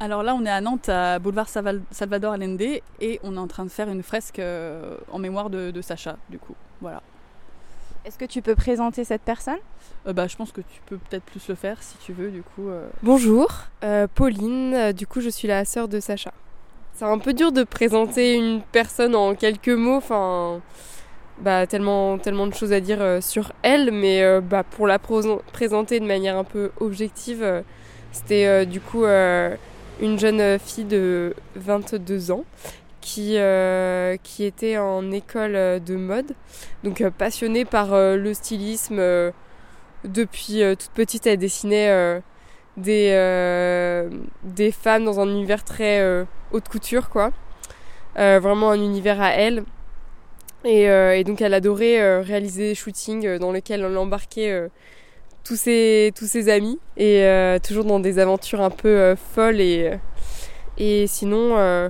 Alors là, on est à Nantes, à boulevard Salvador Allende, et on est en train de faire une fresque euh, en mémoire de, Sacha, du coup. Voilà. Est-ce que tu peux présenter cette personne? Euh, bah, Je pense que tu peux peut-être plus le faire si tu veux, du coup. Euh. Bonjour, Pauline, du coup je suis la sœur de Sacha. C'est un peu dur de présenter une personne en quelques mots, enfin, bah, tellement, tellement de choses à dire sur elle, mais bah, pour la présenter de manière un peu objective, c'était du coup une jeune fille de 22 ans qui, euh, qui était en école de mode, donc euh, passionnée par euh, le stylisme. depuis toute petite, elle dessinait des, des femmes dans un univers très haute couture, quoi. vraiment un univers à elle. Et, et donc elle adorait réaliser des shootings dans lesquels on l'embarquait tous ses, tous ses amis et euh, toujours dans des aventures un peu euh, folles et, et sinon euh,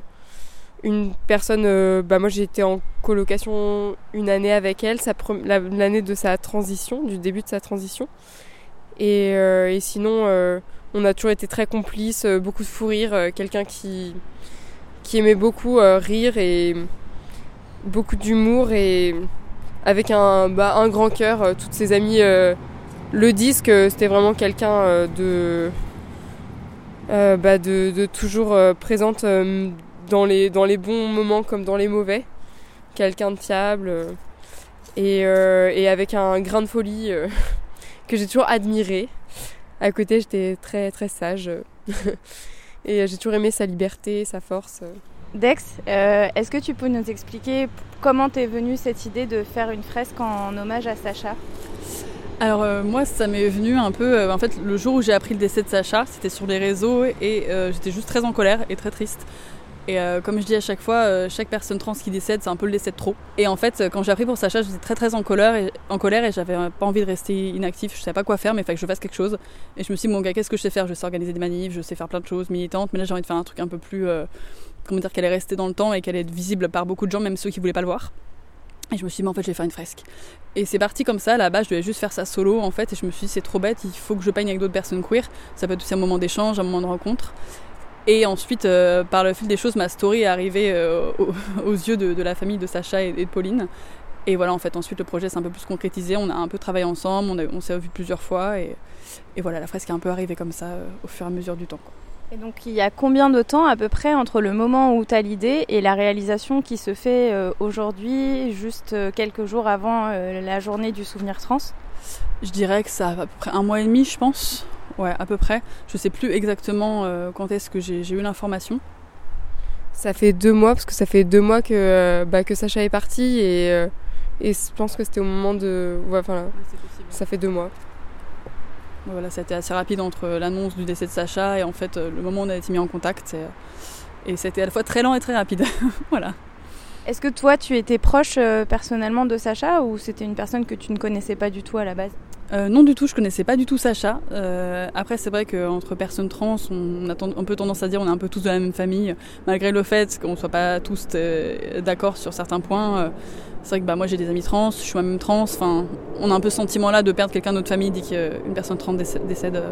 une personne bah moi j'ai été en colocation une année avec elle l'année de sa transition du début de sa transition. Et, et sinon on a toujours été très complices beaucoup de fou rire quelqu'un qui qui aimait beaucoup rire et beaucoup d'humour et avec un, bah, un grand cœur toutes ses amies le disque, c'était vraiment quelqu'un euh, de, euh, bah de, toujours euh, présente dans, les, dans les bons moments comme dans les mauvais. Quelqu'un de fiable et, et, avec un grain de folie que j'ai toujours admiré. À côté, j'étais très très sage et j'ai toujours aimé sa liberté, sa force. Dex, est-ce que tu peux nous expliquer comment t'es venue cette idée de faire une fresque en hommage à Sacha? Alors euh, moi ça m'est venu un peu, euh, en fait le jour où j'ai appris le décès de Sacha, c'était sur les réseaux et euh, j'étais juste très en colère et très triste. Et comme je dis à chaque fois, chaque personne trans qui décède, c'est un peu le décès de trop. Et en fait, quand j'ai appris pour Sacha, j'étais très très en colère et, en colère et j'avais pas envie de rester inactif. Je savais pas quoi faire, mais il fallait que je fasse quelque chose. Et je me suis dit, mon gars, qu'est-ce que je sais faire? Je sais organiser des manifs, je sais faire plein de choses militantes, mais là j'ai envie de faire un truc un peu plus, comment dire, qu'elle est restée dans le temps et qu'elle est visible par beaucoup de gens, même ceux qui voulaient pas le voir. Et je me suis dit, mais en fait, je vais faire une fresque. Et c'est parti comme ça. Là-bas, je devais juste faire ça solo, en fait. Et je me suis dit, c'est trop bête, il faut que je peigne avec d'autres personnes queer. Ça peut être aussi un moment d'échange, un moment de rencontre. Et ensuite, euh, par le fil des choses, ma story est arrivée euh, aux, yeux de, la famille de Sacha et, de Pauline. Et voilà, en fait, ensuite, le projet s'est un peu plus concrétisé. On a un peu travaillé ensemble, on, s'est vu plusieurs fois. Et, et, voilà, la fresque est un peu arrivée comme ça, euh, au fur et à mesure du temps. Et donc il y a combien de temps à peu près entre le moment où tu as l'idée et la réalisation qui se fait euh, aujourd'hui, juste euh, quelques jours avant euh, la journée du souvenir trans? Je dirais que ça a à peu près un mois et demi, je pense. Ouais, à peu près. Je sais plus exactement quand est-ce que j'ai eu l'information. Ça fait deux mois, parce que ça fait deux mois que, bah, que Sacha est parti et, et je pense que c'était au moment de. Ouais, enfin, ça fait deux mois. Voilà, ça a été assez rapide entre l'annonce du décès de Sacha et en fait le moment où on a été mis en contact. Et c'était à la fois très lent et très rapide. voilà. Est-ce que toi, tu étais proche euh, personnellement de Sacha ou c'était une personne que tu ne connaissais pas du tout à la base? Euh, non du tout, je connaissais pas du tout Sacha. Euh, après c'est vrai qu'entre personnes trans, on a un peu tendance à dire on est un peu tous de la même famille, malgré le fait qu'on ne soit pas tous d'accord sur certains points. c'est vrai que bah, moi j'ai des amis trans, je suis moi-même trans, enfin on a un peu ce sentiment là de perdre quelqu'un de notre famille dès qu'une personne trans décède.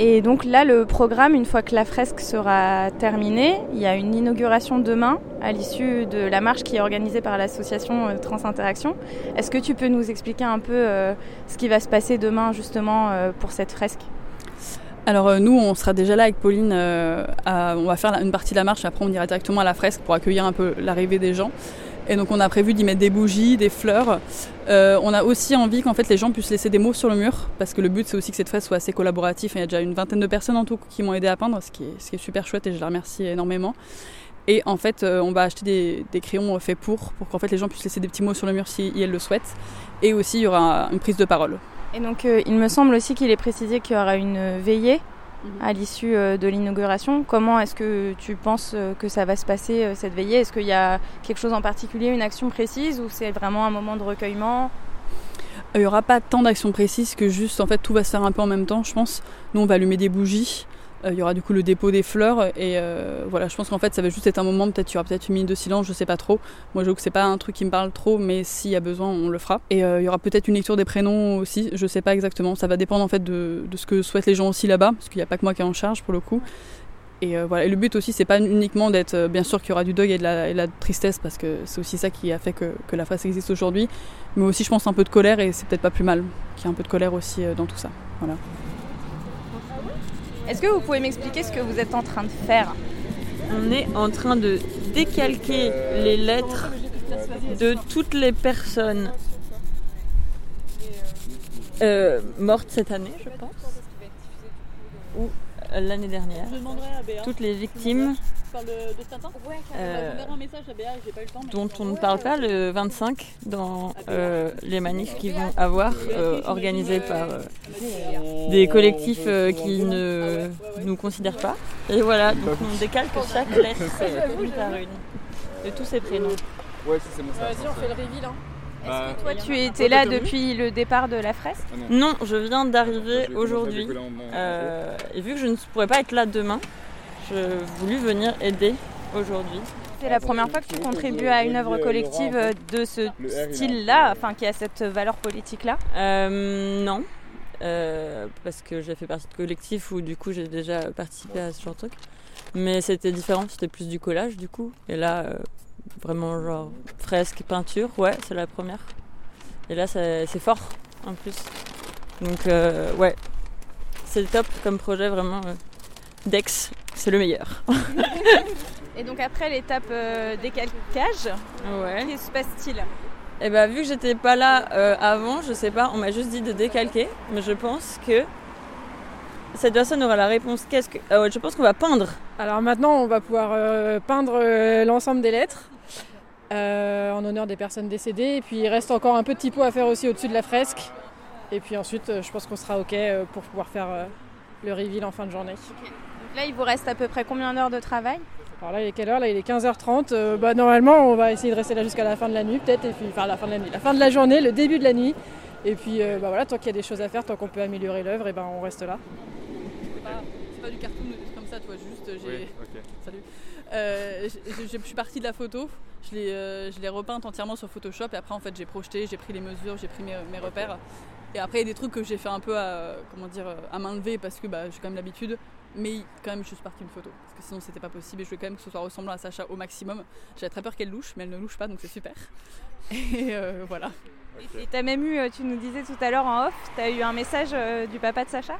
Et donc là, le programme, une fois que la fresque sera terminée, il y a une inauguration demain à l'issue de la marche qui est organisée par l'association euh, Trans Interaction. Est-ce que tu peux nous expliquer un peu euh, ce qui va se passer demain justement euh, pour cette fresque? Alors nous, on sera déjà là avec Pauline. on va faire une partie de la marche, après on ira directement à la fresque pour accueillir un peu l'arrivée des gens. Et donc on a prévu d'y mettre des bougies, des fleurs. Euh, on a aussi envie qu'en fait les gens puissent laisser des mots sur le mur, parce que le but c'est aussi que cette fresque soit assez collaborative. Il y a déjà une vingtaine de personnes en tout qui m'ont aidé à peindre, ce qui, est, super chouette et je les remercie énormément. Et en fait, euh, on va acheter des, crayons faits pour, pour qu'en fait les gens puissent laisser des petits mots sur le mur si elles le souhaitent. Et aussi, il y aura une prise de parole. Et donc, euh, il me semble aussi qu'il est précisé qu'il y aura une veillée Mhm. à l'issue euh, de l'inauguration. Comment est-ce que tu penses euh, que ça va se passer euh, cette veillée? Est-ce qu'il y a quelque chose en particulier, une action précise ou c'est vraiment un moment de recueillement? Il n'y aura pas tant d'actions précises que juste en fait tout va se faire un peu en même temps je pense. Nous on va allumer des bougies, il y aura du coup le dépôt des fleurs et voilà, je pense qu'en fait ça va juste être un moment, peut-être il y aura peut-être une minute de silence, je sais pas trop. Moi je trouve que c'est pas un truc qui me parle trop, mais s'il y a besoin, on le fera. Et il y aura peut-être une lecture des prénoms aussi, je sais pas exactement. Ça va dépendre en fait de, ce que souhaitent les gens aussi là-bas, parce qu'il n'y a pas que moi qui est en charge pour le coup. Et euh, voilà. Le but aussi, c'est pas uniquement d'être, euh, bien sûr qu'il y aura du deuil et de la, tristesse, parce que c'est aussi ça qui a fait que, la fresque existe aujourd'hui, mais aussi, je pense, un peu de colère, et c'est peut-être pas plus mal qu'il y ait un peu de colère aussi euh, dans tout ça. Voilà. Est-ce que vous pouvez m'expliquer ce que vous êtes en train de faire On est en train de décalquer les lettres de toutes les personnes mortes cette année, je pense l'année dernière. Toutes les victimes dont on ne parle pas le 25 dans euh, les manifs qui vont avoir euh, organisés par euh, des collectifs qui ne nous considèrent pas. Et voilà, donc on décalque chaque lettre une par une de tous ces prénoms. Ouais, c'est Vas-y, on fait le reveal. Hein. Est-ce bah, que toi tu étais là depuis le départ de la fresque ah Non, je viens d'arriver aujourd'hui. Euh, et vu que je ne pourrais pas être là demain, j'ai voulu venir aider aujourd'hui. C'est la première fois que tu contribues à une œuvre collective de ce style-là, enfin qui a cette valeur politique-là euh, Non, euh, parce que j'ai fait partie de collectif où du coup j'ai déjà participé à ce genre de truc. Mais c'était différent, c'était plus du collage du coup. Et là, Vraiment genre fresque, peinture, ouais, c'est la première. Et là, c'est fort en plus. Donc euh, ouais, c'est le top comme projet vraiment. Euh, Dex, c'est le meilleur. Et donc après l'étape euh, décalcage, ouais. qu'est-ce qui se passe-t-il Eh ben vu que j'étais pas là avant, je sais pas, on m'a juste dit de décalquer, mais je pense que cette personne aura la réponse. Qu'est-ce que Je pense qu'on va peindre. Alors maintenant, on va pouvoir peindre l'ensemble des lettres. Euh, en honneur des personnes décédées. Et puis il reste encore un peu de typo à faire aussi au-dessus de la fresque. Et puis ensuite, euh, je pense qu'on sera OK euh, pour pouvoir faire le reveal en fin de journée. Là, il vous reste à peu près combien d'heures de travail? Alors là, il est quelle heure? Là, il est 15h30. bah, normalement, on va essayer de rester là jusqu'à la fin de la nuit, peut-être. Et puis, enfin, la fin de la nuit, la fin de la journée, le début de la nuit. Et puis, bah, voilà, tant qu'il y a des choses à faire, tant qu'on peut améliorer l'œuvre, et ben, on reste là. C'est pas, du cartoon comme ça, toi, juste. J'ai... Salut. Euh, je, suis partie de la photo, je l'ai, euh, je l'ai repeinte entièrement sur Photoshop et après en fait j'ai projeté, j'ai pris les mesures, j'ai pris mes, repères. Et après il y a des trucs que j'ai fait un peu à, comment dire, à main levée parce que bah, j'ai quand même l'habitude. Mais quand même je suis partie d'une photo parce que sinon c'était pas possible et je voulais quand même que ce soit ressemblant à Sacha au maximum. J'avais très peur qu'elle louche mais elle ne louche pas donc c'est super. Et euh, voilà. Et tu as même eu, tu nous disais tout à l'heure en off, tu as eu un message du papa de Sacha?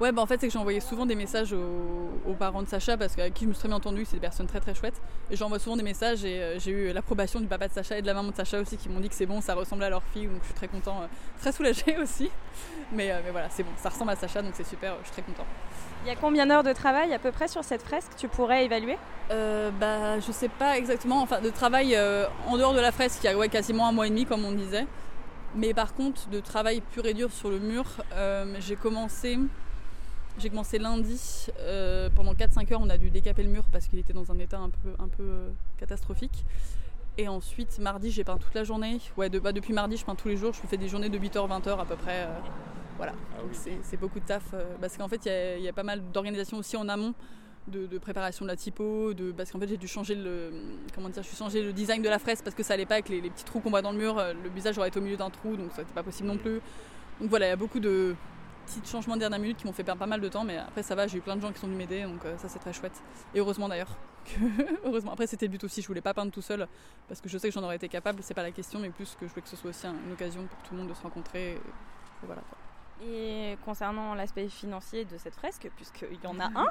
Ouais, bah en fait, c'est que envoyé souvent des messages aux, parents de Sacha parce qu'avec qui je me suis très bien entendue, c'est des personnes très très chouettes. Et j'envoie souvent des messages et euh, j'ai eu l'approbation du papa de Sacha et de la maman de Sacha aussi qui m'ont dit que c'est bon, ça ressemble à leur fille, donc je suis très content, euh, très soulagée aussi. Mais, euh, mais voilà, c'est bon, ça ressemble à Sacha, donc c'est super, je suis très content. Il y a combien d'heures de travail à peu près sur cette fresque Tu pourrais évaluer? Bah, je sais pas exactement. Enfin, de travail en dehors de la fresque, il y a ouais, quasiment un mois et demi, comme on disait. Mais par contre, de travail pur et dur sur le mur, j'ai commencé j'ai commencé lundi. Euh, pendant 4-5 heures, on a dû décaper le mur parce qu'il était dans un état un peu, un peu euh, catastrophique. Et ensuite, mardi, j'ai peint toute la journée. Ouais, de, bah, depuis mardi, je peins tous les jours. Je fais des journées de 8h, 20h à peu près. Euh, voilà. Ah c'est beaucoup de taf. parce qu'en fait, il y, a pas mal d'organisations aussi en amont. De, préparation de la typo, de, parce qu'en fait j'ai dû changer le comment dire, je suis changé le design de la fresque parce que ça allait pas avec les, les petits trous qu'on voit dans le mur, le visage aurait été au milieu d'un trou donc ça n'était pas possible non plus. Donc voilà, il y a beaucoup de, petits changements de dernière minute qui m'ont fait perdre pas mal de temps, mais après ça va, j'ai eu plein de gens qui sont venus m'aider, donc euh, ça c'est très chouette. Et heureusement d'ailleurs. heureusement. Après c'était le but aussi, je voulais pas peindre tout seul, parce que je sais que j'en aurais été capable, c'est pas la question, mais plus que je voulais que ce soit aussi une occasion pour tout le monde de se rencontrer. Et, voilà. Et concernant l'aspect financier de cette fresque, puisqu'il y en a un,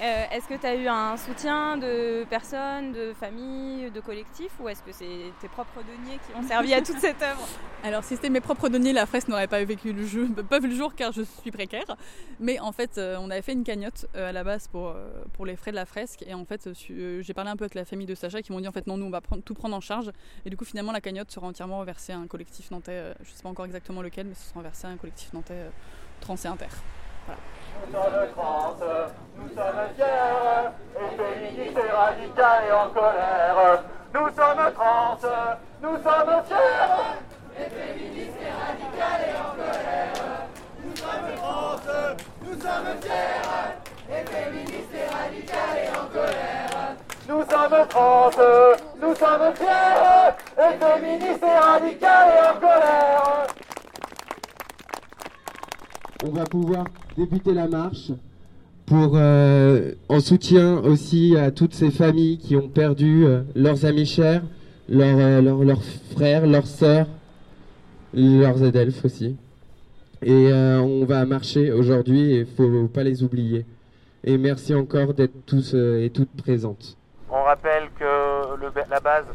euh, est-ce que tu as eu un soutien de personnes, de familles, de collectifs, ou est-ce que c'est tes propres deniers qui ont servi à toute cette œuvre Alors si c'était mes propres deniers, la fresque n'aurait pas vécu le jeu, pas vu le jour car je suis précaire. Mais en fait, euh, on avait fait une cagnotte euh, à la base pour, pour les frais de la fresque, et en fait, j'ai parlé un peu avec la famille de Sacha qui m'ont dit en fait non, nous on va prendre, tout prendre en charge, et du coup finalement la cagnotte sera entièrement reversée à un collectif nantais, je sais pas encore exactement lequel, mais ce sera reversé à un collectif nous sommes France, nous sommes fiers, et féministes et radicales et en colère. Nous sommes France, nous sommes fiers, et féministes et radicales et en colère. Nous sommes France, nous sommes fiers, et féministes et radicales et en colère. Nous sommes France, nous sommes fiers, et féministes et radicales et en colère. On va pouvoir débuter la marche pour, euh, en soutien aussi à toutes ces familles qui ont perdu euh, leurs amis chers, leurs, euh, leurs, frères, leurs sœurs, leurs adelphes aussi. Et on va marcher aujourd'hui et il faut pas les oublier. Et merci encore d'être tous et toutes présentes. On rappelle que la base,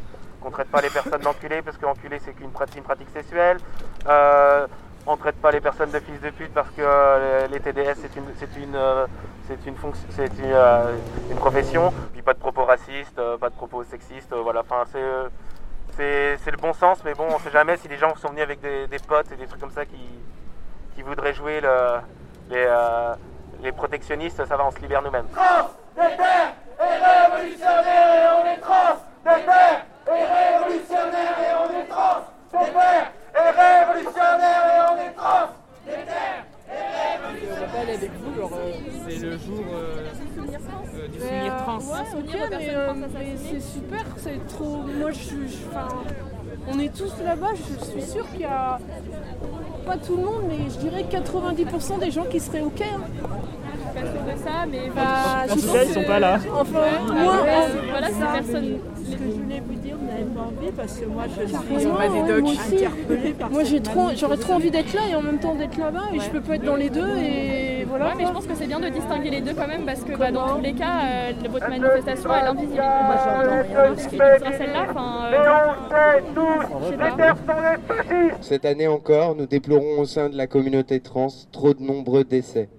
qu'on ne traite pas les personnes d'enculés parce qu'enculé c'est qu'une pratique, une pratique sexuelle. On traite pas les personnes de fils de pute parce que euh, les TDS c'est une, c'est une, euh, c'est une, fonction, c'est une, euh, une profession. Puis pas de propos racistes, pas de propos sexistes. voilà, enfin c'est, c'est, le bon sens, mais bon, on sait jamais si les gens sont venus avec des, potes et des trucs comme ça qui, qui voudraient jouer le, les, les protectionnistes, ça va, on se libère nous-mêmes. Trans, et et on est trans, et est trans, déter et révolutionnaire et on est trans, déter On va pas aller avec vous, genre. euh, C'est le jour euh, euh, du Mais, souvenir euh, trans. ouais, ok, mais, euh, mais c'est super, c'est trop. Moi, je suis. je- Enfin, on est tous là-bas, je suis sûre qu'il y a. Pas tout le monde, mais je dirais 90% des gens qui seraient ok. Hein. pas sûre de ça, mais Bah, En je tout cas, ils sont pas là. Enfin, Ouais, moi, ouais, euh, voilà, c'est ça, personne. Ce que je voulais vous dire, vous n'avez pas envie parce que moi je suis euh, ouais, moi aussi. interpellée par Moi, j'ai trop, j'aurais trop envie d'être là et en même temps d'être là-bas et je peux pas être dans les deux et voilà. Ouais, mais je pense que c'est bien de distinguer les deux quand même parce que bah, dans tous les cas, euh, votre manifestation elle invisibilise celle-là. Euh, on sait tous, les terres sont les fascistes Cette année encore, nous déplorons au sein de la communauté trans trop de nombreux décès.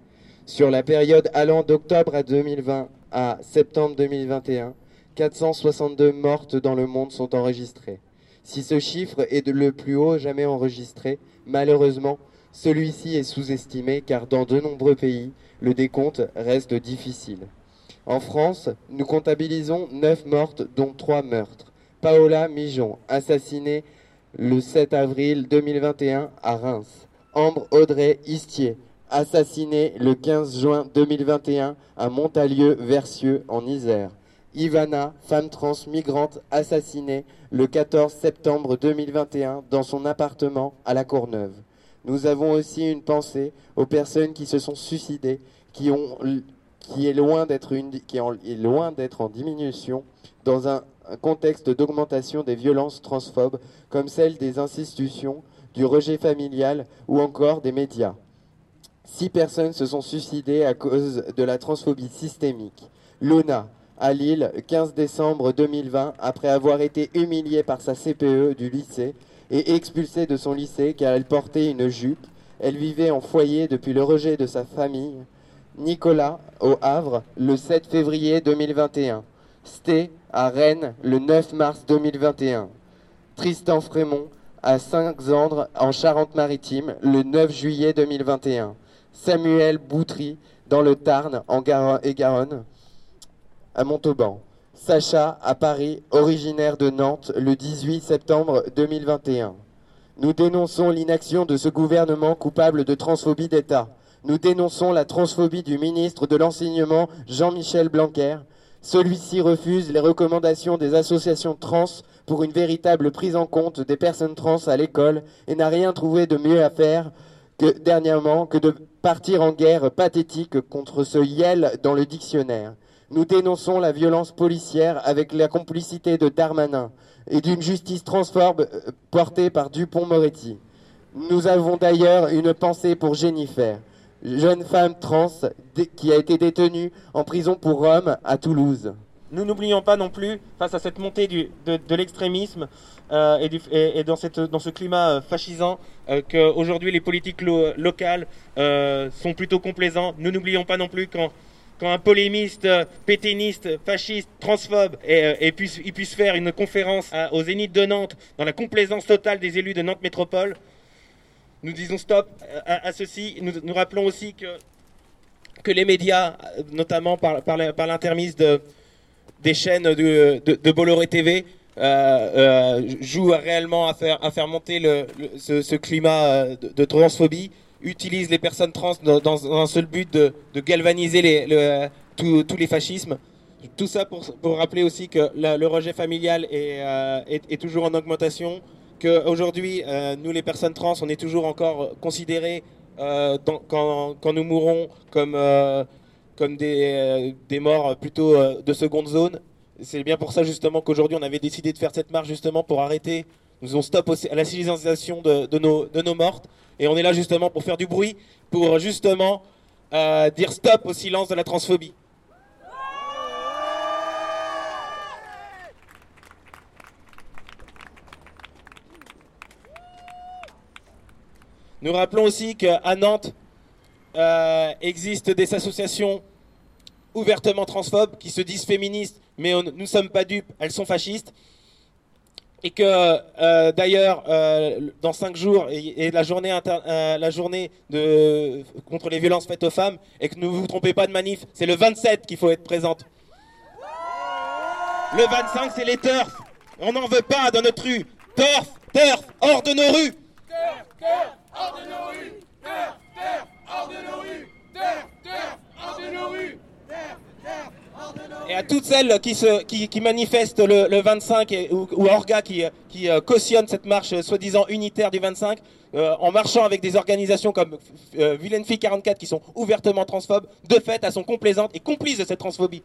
Sur la période allant d'octobre à 2020 à septembre 2021, 462 mortes dans le monde sont enregistrées. Si ce chiffre est le plus haut jamais enregistré, malheureusement, celui-ci est sous-estimé car dans de nombreux pays, le décompte reste difficile. En France, nous comptabilisons 9 mortes dont 3 meurtres. Paola Mijon, assassinée le 7 avril 2021 à Reims. Ambre Audrey Istier, assassinée le 15 juin 2021 à Montalieu-Versieux en Isère. Ivana, femme trans migrante, assassinée le 14 septembre 2021 dans son appartement à La Courneuve. Nous avons aussi une pensée aux personnes qui se sont suicidées, qui, est loin d'être en diminution dans un contexte d'augmentation des violences transphobes comme celle des institutions, du rejet familial ou encore des médias. Six personnes se sont suicidées à cause de la transphobie systémique. Lona, à Lille, 15 décembre 2020, après avoir été humiliée par sa CPE du lycée et expulsée de son lycée car elle portait une jupe. Elle vivait en foyer depuis le rejet de sa famille. Nicolas, au Havre, le 7 février 2021. Sté, à Rennes, le 9 mars 2021. Tristan Frémont, à Saint-Xandre, en Charente-Maritime, le 9 juillet 2021. Samuel Boutry, dans le Tarn, en Garonne, à Montauban. Sacha, à Paris, originaire de Nantes, le 18 septembre 2021. Nous dénonçons l'inaction de ce gouvernement coupable de transphobie d'État. Nous dénonçons la transphobie du ministre de l'Enseignement, Jean-Michel Blanquer. Celui-ci refuse les recommandations des associations trans pour une véritable prise en compte des personnes trans à l'école et n'a rien trouvé de mieux à faire que dernièrement que de partir en guerre pathétique contre ce Yel dans le dictionnaire. Nous dénonçons la violence policière avec la complicité de Darmanin et d'une justice transphobe euh, portée par Dupont-Moretti. Nous avons d'ailleurs une pensée pour Jennifer, jeune femme trans qui a été détenue en prison pour Rome à Toulouse. Nous n'oublions pas non plus, face à cette montée de, l'extrémisme euh, et, dans, ce climat euh, fascisant, qu'aujourd'hui les politiques lo- locales sont plutôt complaisants. Nous n'oublions pas non plus quand, quand un polémiste, pétainiste, fasciste, transphobe, et, euh, puisse, il puisse faire une conférence à- au Zénith de Nantes dans la complaisance totale des élus de Nantes Métropole. Nous disons stop à, ceci. Nous, rappelons aussi que, que les médias, euh, notamment par, l'intermise de, des chaînes de, de, Bolloré TV euh, jouent réellement à faire, à faire monter le, ce, climat de transphobie, utilisent les personnes trans dans, un seul but de, galvaniser tous les fascismes. Tout ça pour, rappeler aussi que le rejet familial est, euh, toujours en augmentation, qu'aujourd'hui, euh, nous les personnes trans, on est toujours encore considérés euh, quand, nous mourons comme, euh, des, morts plutôt de seconde zone. C'est bien pour ça justement qu'aujourd'hui on avait décidé de faire cette marche justement pour arrêter, nous avons stop au- à la civilisation de nos mortes. Et on est là justement pour faire du bruit, pour justement euh, dire stop au silence de la transphobie. Nous rappelons aussi qu'à Nantes euh, existent des associations ouvertement transphobes qui se disent féministes, mais nous ne sommes pas dupes, elles sont fascistes. Et que euh, d'ailleurs, euh, dans cinq jours, et, la journée, euh, la journée de, contre les violences faites aux femmes, et que ne vous trompez pas de manif, c'est le 27 qu'il faut être présente. Le 25, c'est les turfs. On n'en veut pas dans notre rue. Turf, turf, hors de nos rues. Hors de nos rues Terre, terre, hors de nos rues Terre, terre, hors de nos rues de nos Et à toutes celles qui, se, qui, manifestent le, le 25 et, ou, ou Orga qui, qui euh, cautionne cette marche euh, soi-disant unitaire du 25, euh, en marchant avec des organisations comme Fille 44 qui sont ouvertement transphobes, de fait, elles sont complaisantes et complices de cette transphobie.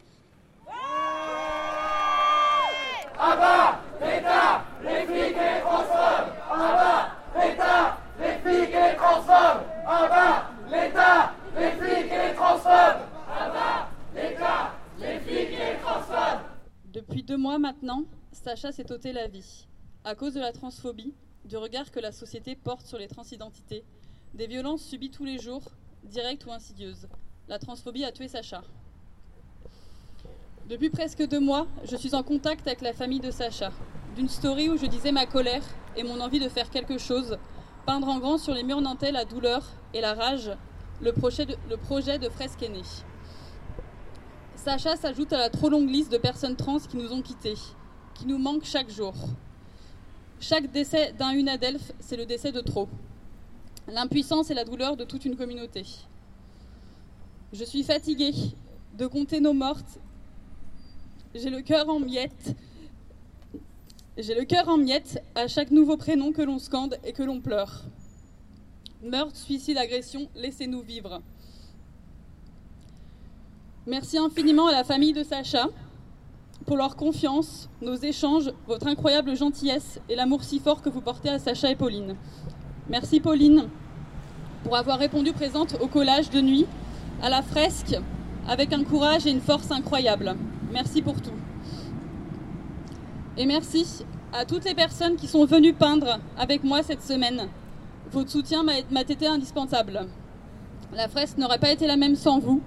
Abat l'État, les flics et les transphobes Abat l'État, les flics et les transphobes Abat l'État, les flics et les transphobes Abat l'État, les flics et les transphobes Maintenant, Sacha s'est ôté la vie. À cause de la transphobie, du regard que la société porte sur les transidentités, des violences subies tous les jours, directes ou insidieuses. La transphobie a tué Sacha. Depuis presque deux mois, je suis en contact avec la famille de Sacha. D'une story où je disais ma colère et mon envie de faire quelque chose, peindre en grand sur les murs nantais la douleur et la rage, le projet de, le projet de fresque né. Sacha s'ajoute à la trop longue liste de personnes trans qui nous ont quittés, qui nous manquent chaque jour. Chaque décès d'un une Adelphes, c'est le décès de trop. L'impuissance et la douleur de toute une communauté. Je suis fatiguée de compter nos mortes. J'ai le cœur en miettes. J'ai le cœur en miettes à chaque nouveau prénom que l'on scande et que l'on pleure. Meurtre, suicide, agression, laissez-nous vivre. Merci infiniment à la famille de Sacha pour leur confiance, nos échanges, votre incroyable gentillesse et l'amour si fort que vous portez à Sacha et Pauline. Merci Pauline pour avoir répondu présente au collage de nuit, à la fresque, avec un courage et une force incroyables. Merci pour tout. Et merci à toutes les personnes qui sont venues peindre avec moi cette semaine. Votre soutien m'a été indispensable. La fresque n'aurait pas été la même sans vous.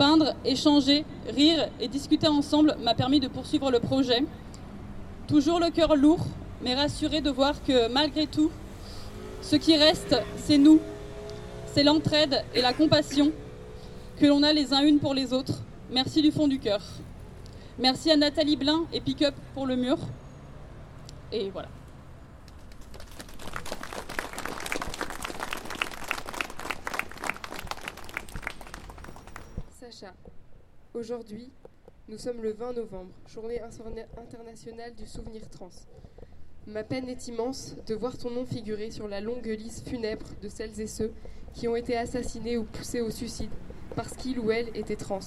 Peindre, échanger, rire et discuter ensemble m'a permis de poursuivre le projet. Toujours le cœur lourd, mais rassuré de voir que malgré tout, ce qui reste, c'est nous. C'est l'entraide et la compassion que l'on a les uns une pour les autres. Merci du fond du cœur. Merci à Nathalie Blin et Pick Up pour le mur. Et voilà. Aujourd'hui, nous sommes le 20 novembre, journée interna- internationale du souvenir trans. Ma peine est immense de voir ton nom figurer sur la longue liste funèbre de celles et ceux qui ont été assassinés ou poussés au suicide parce qu'il ou elle était trans.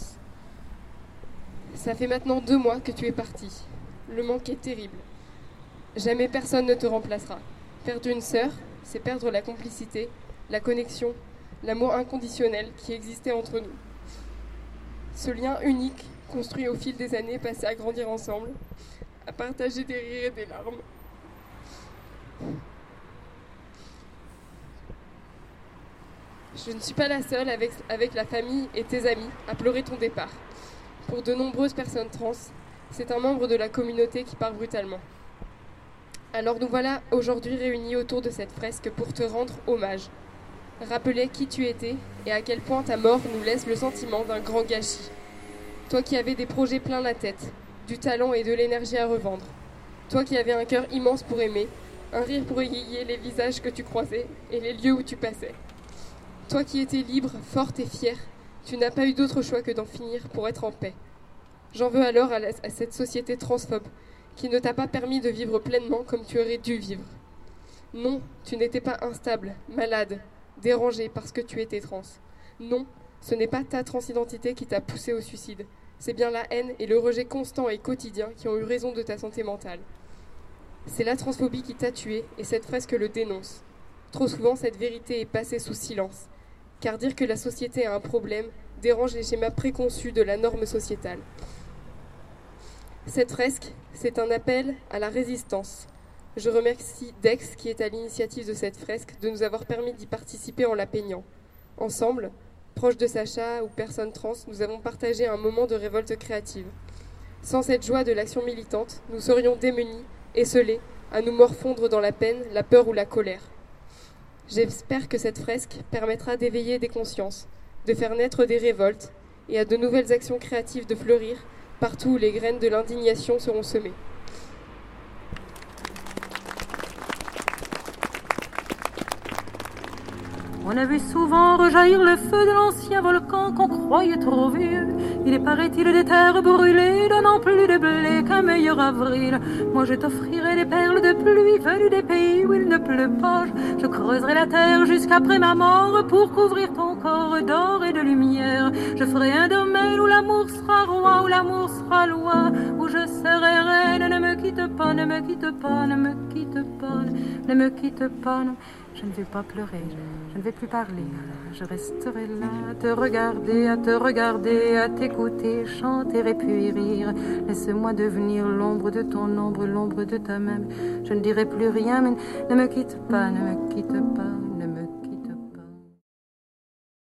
Ça fait maintenant deux mois que tu es parti. Le manque est terrible. Jamais personne ne te remplacera. Perdre une sœur, c'est perdre la complicité, la connexion, l'amour inconditionnel qui existait entre nous. Ce lien unique, construit au fil des années passées à grandir ensemble, à partager des rires et des larmes. Je ne suis pas la seule avec, avec la famille et tes amis à pleurer ton départ. Pour de nombreuses personnes trans, c'est un membre de la communauté qui part brutalement. Alors nous voilà aujourd'hui réunis autour de cette fresque pour te rendre hommage. Rappeler qui tu étais et à quel point ta mort nous laisse le sentiment d'un grand gâchis. Toi qui avais des projets plein la tête, du talent et de l'énergie à revendre. Toi qui avais un cœur immense pour aimer, un rire pour égayer les visages que tu croisais et les lieux où tu passais. Toi qui étais libre, forte et fière, tu n'as pas eu d'autre choix que d'en finir pour être en paix. J'en veux alors à cette société transphobe qui ne t'a pas permis de vivre pleinement comme tu aurais dû vivre. Non, tu n'étais pas instable, malade, dérangé parce que tu étais trans. Non, ce n'est pas ta transidentité qui t'a poussé au suicide. C'est bien la haine et le rejet constant et quotidien qui ont eu raison de ta santé mentale. C'est la transphobie qui t'a tué et cette fresque le dénonce. Trop souvent, cette vérité est passée sous silence, car dire que la société a un problème dérange les schémas préconçus de la norme sociétale. Cette fresque, c'est un appel à la résistance. Je remercie Dex, qui est à l'initiative de cette fresque, de nous avoir permis d'y participer en la peignant. Ensemble, proches de Sacha ou personnes trans, nous avons partagé un moment de révolte créative. Sans cette joie de l'action militante, nous serions démunis, esselés, à nous morfondre dans la peine, la peur ou la colère. J'espère que cette fresque permettra d'éveiller des consciences, de faire naître des révoltes et à de nouvelles actions créatives de fleurir partout où les graines de l'indignation seront semées. On a vu souvent rejaillir le feu de l'ancien volcan qu'on croyait trop vieux. Il est, paraît-il, des terres brûlées, donnant plus de blé qu'un meilleur avril. Moi, je t'offrirai des perles de pluie venues des pays où il ne pleut pas. Je creuserai la terre jusqu'après ma mort pour couvrir ton corps d'or et de lumière. Je ferai un domaine où l'amour sera roi, où l'amour sera loi, où je serai reine. Ne me quitte pas, ne me quitte pas, ne me quitte pas, ne me quitte pas. Je ne vais pas pleurer, je ne vais plus parler. Je resterai là à te regarder, à te regarder, à t'écouter, chanter et puis rire. Laisse-moi devenir l'ombre de ton ombre, l'ombre de ta même. Je ne dirai plus rien, mais ne me quitte pas, ne me quitte pas.